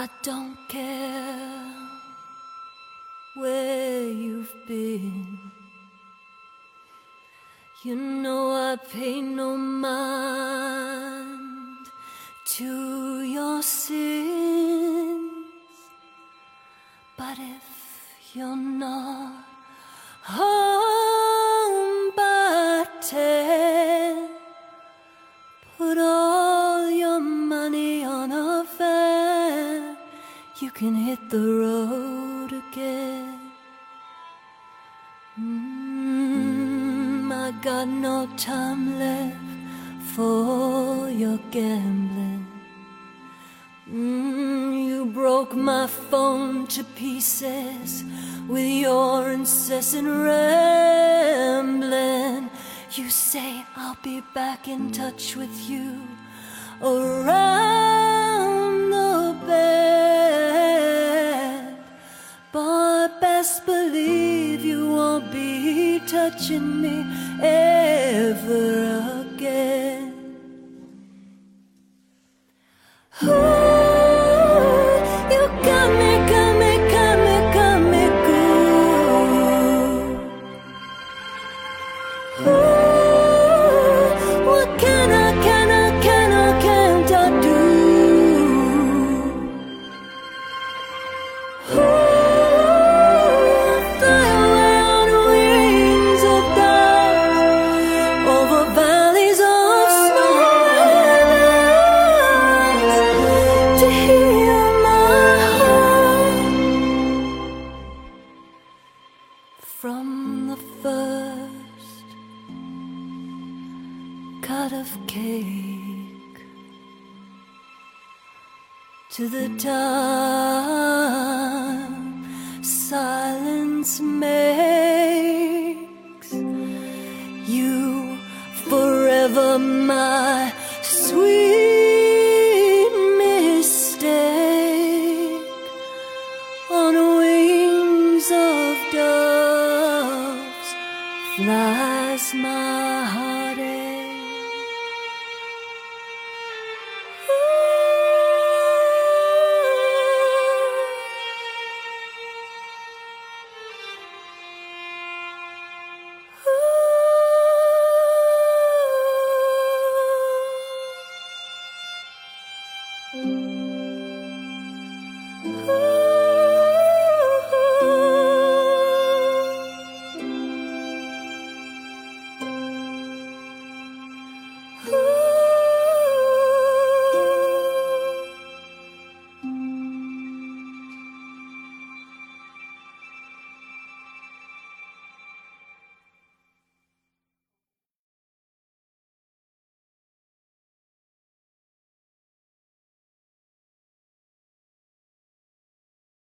I don't care where you've been. You know I pay no mind to your sins. But if you're not home You can hit the road again. Mm, I got no time left for your gambling. Mm, you broke my phone to pieces with your incessant rambling. You say I'll be back in touch with you around touching me ever again. The first cut of cake to the time silence makes. You forever my sweet flies my heartache.